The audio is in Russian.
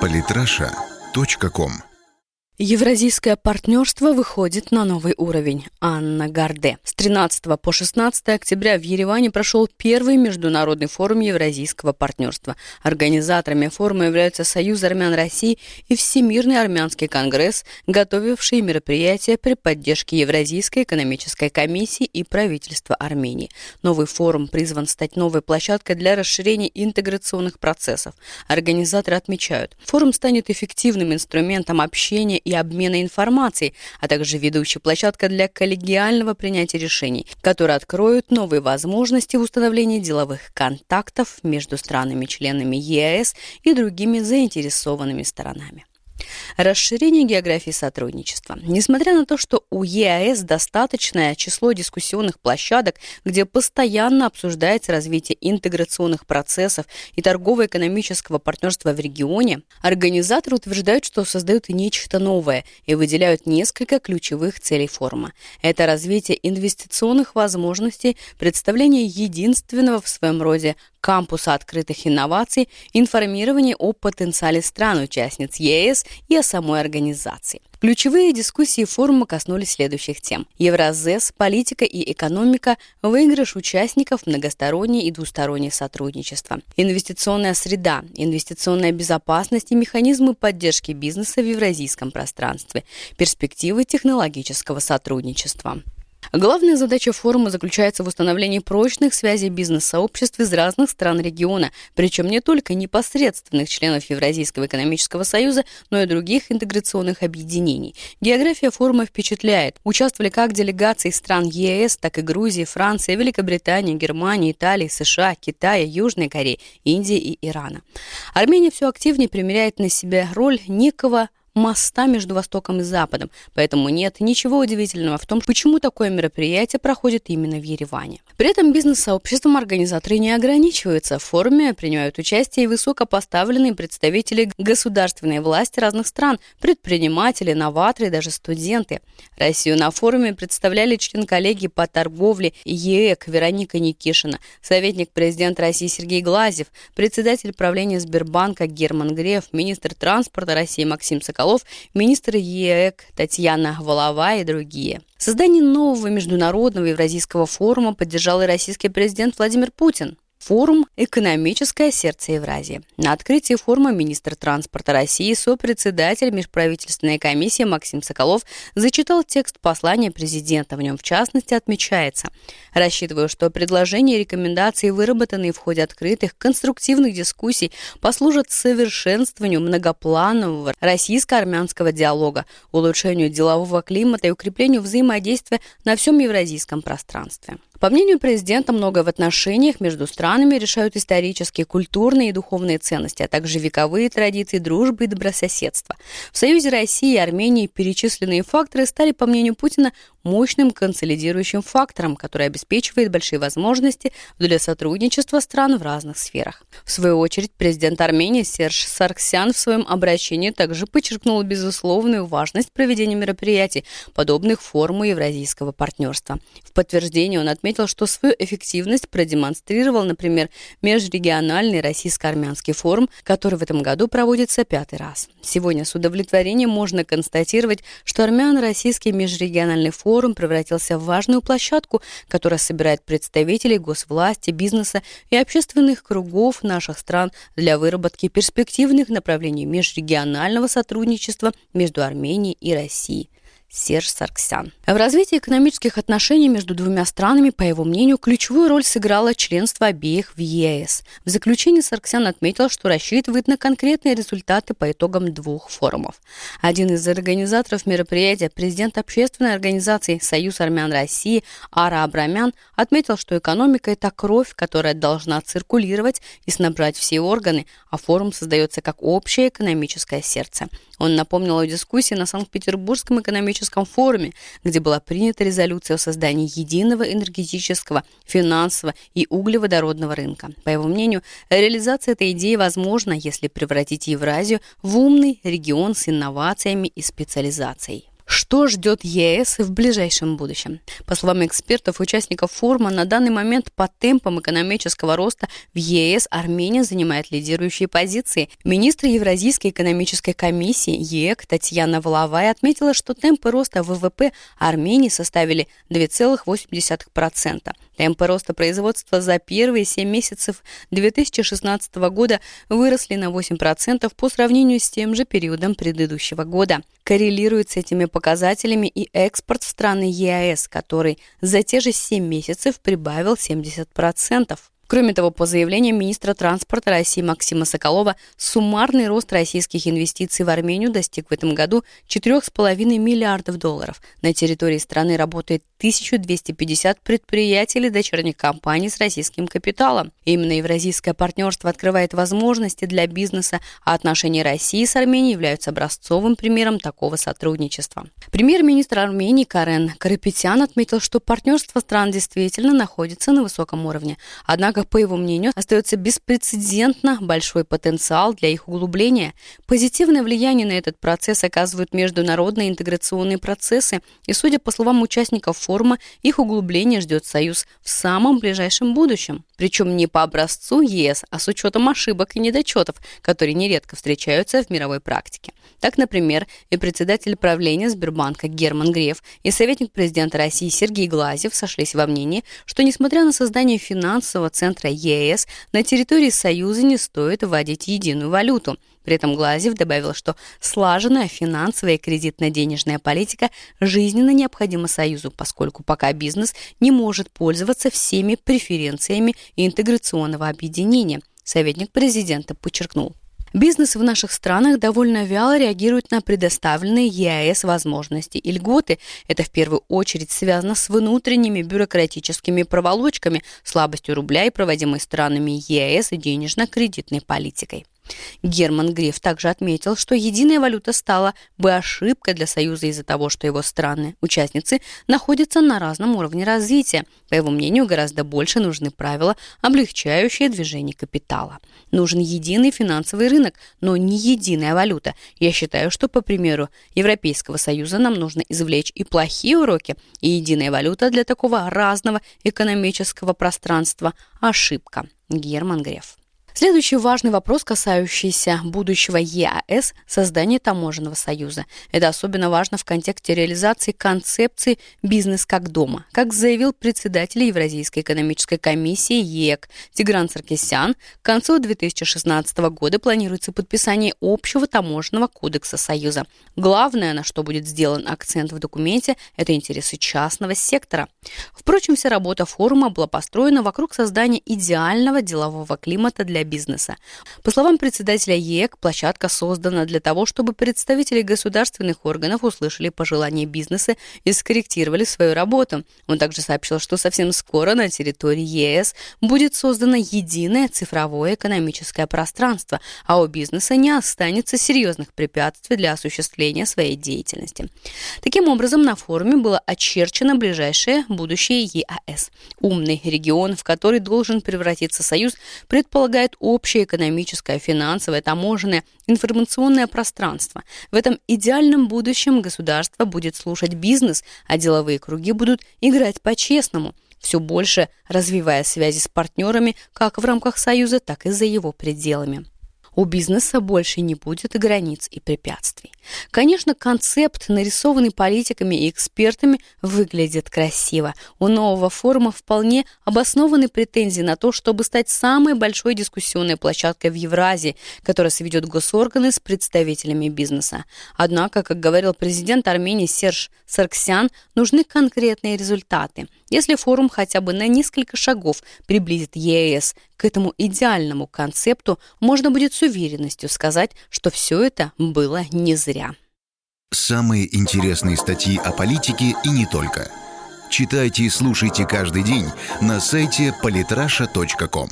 Политраша.ком Евразийское партнерство выходит на новый уровень. Анна Гарде. С 13 по 16 октября в Ереване прошел первый международный форум Евразийского партнерства. Организаторами форума являются Союз армян России и Всемирный армянский конгресс, готовившие мероприятия при поддержке Евразийской экономической комиссии и правительства Армении. Новый форум призван стать новой площадкой для расширения интеграционных процессов. Организаторы отмечают, форум станет эффективным инструментом общения и и обмена информацией, а также ведущая площадка для коллегиального принятия решений, которые откроют новые возможности в установлении деловых контактов между странами-членами ЕАЭС и другими заинтересованными сторонами. Расширение географии сотрудничества. Несмотря на то, что у ЕАЭС достаточное число дискуссионных площадок, где постоянно обсуждается развитие интеграционных процессов и торгово-экономического партнерства в регионе, организаторы утверждают, что создают нечто новое и выделяют несколько ключевых целей форума. Это развитие инвестиционных возможностей, представление единственного в своем роде кампуса открытых инноваций, информирование о потенциале стран-участниц ЕС и о самой организации. Ключевые дискуссии форума коснулись следующих тем. Евразес, политика и экономика, выигрыш участников, многостороннее и двустороннее сотрудничество, инвестиционная среда, инвестиционная безопасность и механизмы поддержки бизнеса в евразийском пространстве, перспективы технологического сотрудничества. Главная задача форума заключается в установлении прочных связей бизнес-сообществ из разных стран региона, причем не только непосредственных членов Евразийского экономического союза, но и других интеграционных объединений. География форума впечатляет. Участвовали как делегации стран ЕС, так и Грузии, Франции, Великобритании, Германии, Италии, США, Китая, Южной Кореи, Индии и Ирана. Армения все активнее примеряет на себя роль некого моста между Востоком и Западом, поэтому нет ничего удивительного в том, почему такое мероприятие проходит именно в Ереване. При этом бизнес-сообществом организаторы не ограничиваются. В форуме принимают участие и высокопоставленные представители государственной власти разных стран, предприниматели, новаторы и даже студенты. Россию на форуме представляли член коллегии по торговле ЕЭК Вероника Никишина, советник президента России Сергей Глазев, председатель правления Сбербанка Герман Греф, министр транспорта России Максим Соколов, Соколов, министр ЕЭК Татьяна Волова и другие. Создание нового международного евразийского форума поддержал и российский президент Владимир Путин. Форум «Экономическое сердце Евразии». На открытии форума министр транспорта России, сопредседатель межправительственной комиссии Максим Соколов зачитал текст послания президента. В нем, в частности, отмечается «Рассчитываю, что предложения и рекомендации, выработанные в ходе открытых, конструктивных дискуссий, послужат совершенствованию многопланового российско-армянского диалога, улучшению делового климата и укреплению взаимодействия на всем евразийском пространстве». По мнению президента, многое в отношениях между странами решают исторические, культурные и духовные ценности, а также вековые традиции дружбы и добрососедства. В Союзе России и Армении перечисленные факторы стали, по мнению Путина, мощным консолидирующим фактором, который обеспечивает большие возможности для сотрудничества стран в разных сферах. В свою очередь, президент Армении Серж Сарксян в своем обращении также подчеркнул безусловную важность проведения мероприятий, подобных форуму Евразийского партнерства. В подтверждение он отметил, что свою эффективность продемонстрировал, например, межрегиональный российско-армянский форум, который в этом году проводится пятый раз. Сегодня с удовлетворением можно констатировать, что армяно-российский межрегиональный форум превратился в важную площадку, которая собирает представителей госвласти, бизнеса и общественных кругов наших стран для выработки перспективных направлений межрегионального сотрудничества между Арменией и Россией. Серж Сарксян. В развитии экономических отношений между двумя странами, по его мнению, ключевую роль сыграло членство обеих в ЕС. В заключении Сарксян отметил, что рассчитывает на конкретные результаты по итогам двух форумов. Один из организаторов мероприятия, президент общественной организации «Союз армян России» Ара Абрамян, отметил, что экономика – это кровь, которая должна циркулировать и снабжать все органы, а форум создается как общее экономическое сердце. Он напомнил о дискуссии на Санкт-Петербургском экономическом форуме, где была принята резолюция о создании единого энергетического, финансового и углеводородного рынка. По его мнению, реализация этой идеи возможна, если превратить Евразию в умный регион с инновациями и специализацией. Что ждет ЕС в ближайшем будущем? По словам экспертов, участников форума, на данный момент по темпам экономического роста в ЕС Армения занимает лидирующие позиции. Министр Евразийской экономической комиссии ЕЭК Татьяна Воловая отметила, что темпы роста ВВП Армении составили 2,8%. Темпы роста производства за первые 7 месяцев 2016 года выросли на 8% по сравнению с тем же периодом предыдущего года. Коррелирует с этими показателями и экспорт в страны ЕАЭС, который за те же 7 месяцев прибавил 70%. Кроме того, по заявлению министра транспорта России Максима Соколова, суммарный рост российских инвестиций в Армению достиг в этом году 4,5 миллиардов долларов. На территории страны работает 1250 предприятий или дочерних компаний с российским капиталом. Именно евразийское партнерство открывает возможности для бизнеса, а отношения России с Арменией являются образцовым примером такого сотрудничества. Премьер-министр Армении Карен Карапетян отметил, что партнерство стран действительно находится на высоком уровне. Однако Однако, по его мнению, остается беспрецедентно большой потенциал для их углубления. Позитивное влияние на этот процесс оказывают международные интеграционные процессы, и, судя по словам участников форума, их углубление ждет Союз в самом ближайшем будущем. Причем не по образцу ЕС, а с учетом ошибок и недочетов, которые нередко встречаются в мировой практике. Так, например, и председатель правления Сбербанка Герман Греф, и советник президента России Сергей Глазев сошлись во мнении, что, несмотря на создание финансового центра центра ЕС на территории Союза не стоит вводить единую валюту. При этом Глазев добавил, что слаженная финансовая и кредитно-денежная политика жизненно необходима Союзу, поскольку пока бизнес не может пользоваться всеми преференциями интеграционного объединения. Советник президента подчеркнул. Бизнес в наших странах довольно вяло реагирует на предоставленные ЕАЭС возможности и льготы. Это в первую очередь связано с внутренними бюрократическими проволочками, слабостью рубля и проводимой странами ЕАЭС и денежно-кредитной политикой. Герман Греф также отметил, что единая валюта стала бы ошибкой для Союза из-за того, что его страны, участницы, находятся на разном уровне развития. По его мнению, гораздо больше нужны правила, облегчающие движение капитала. Нужен единый финансовый рынок, но не единая валюта. Я считаю, что, по примеру Европейского Союза, нам нужно извлечь и плохие уроки, и единая валюта для такого разного экономического пространства – ошибка. Герман Греф. Следующий важный вопрос, касающийся будущего ЕАС – создания таможенного союза. Это особенно важно в контексте реализации концепции «бизнес как дома». Как заявил председатель Евразийской экономической комиссии ЕЭК Тигран Саркисян, к концу 2016 года планируется подписание общего таможенного кодекса Союза. Главное, на что будет сделан акцент в документе – это интересы частного сектора. Впрочем, вся работа форума была построена вокруг создания идеального делового климата для для бизнеса. По словам председателя ЕЭК, площадка создана для того, чтобы представители государственных органов услышали пожелания бизнеса и скорректировали свою работу. Он также сообщил, что совсем скоро на территории ЕС будет создано единое цифровое экономическое пространство, а у бизнеса не останется серьезных препятствий для осуществления своей деятельности. Таким образом, на форуме было очерчено ближайшее будущее ЕАС. Умный регион, в который должен превратиться Союз, предполагает создает общее экономическое, финансовое, таможенное, информационное пространство. В этом идеальном будущем государство будет слушать бизнес, а деловые круги будут играть по-честному, все больше развивая связи с партнерами как в рамках Союза, так и за его пределами. У бизнеса больше не будет границ и препятствий. Конечно, концепт, нарисованный политиками и экспертами, выглядит красиво. У нового форума вполне обоснованы претензии на то, чтобы стать самой большой дискуссионной площадкой в Евразии, которая сведет госорганы с представителями бизнеса. Однако, как говорил президент Армении Серж Сарксян, нужны конкретные результаты. Если форум хотя бы на несколько шагов приблизит ЕС к этому идеальному концепту, можно будет с уверенностью сказать, что все это было не зря. Самые интересные статьи о политике и не только. Читайте и слушайте каждый день на сайте polytrasha.com.